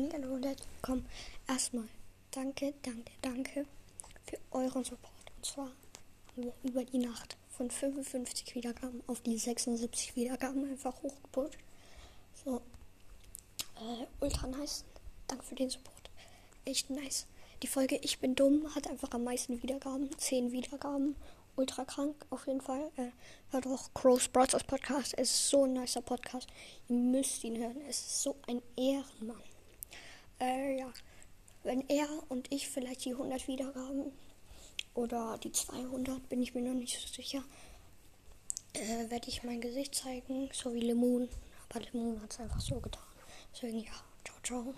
Hallo, let's willkommen. Erstmal danke, danke, danke für euren Support. Und zwar haben wir über die Nacht von 55 Wiedergaben auf die 76 Wiedergaben einfach hochgepusht. So, äh, ultra nice. Danke für den Support. Echt nice. Die Folge Ich bin dumm hat einfach am meisten Wiedergaben. 10 Wiedergaben. Ultra krank, auf jeden Fall. Äh, hört auch Crow's Brothers Podcast. Es ist so ein nicer Podcast. Ihr müsst ihn hören. Es ist so ein Ehrenmann. Wenn er und ich vielleicht die 100 Wiedergaben oder die 200, bin ich mir noch nicht so sicher, äh, werde ich mein Gesicht zeigen, so wie Lemon. Aber Lemon hat es einfach so getan. Deswegen ja, ciao, ciao.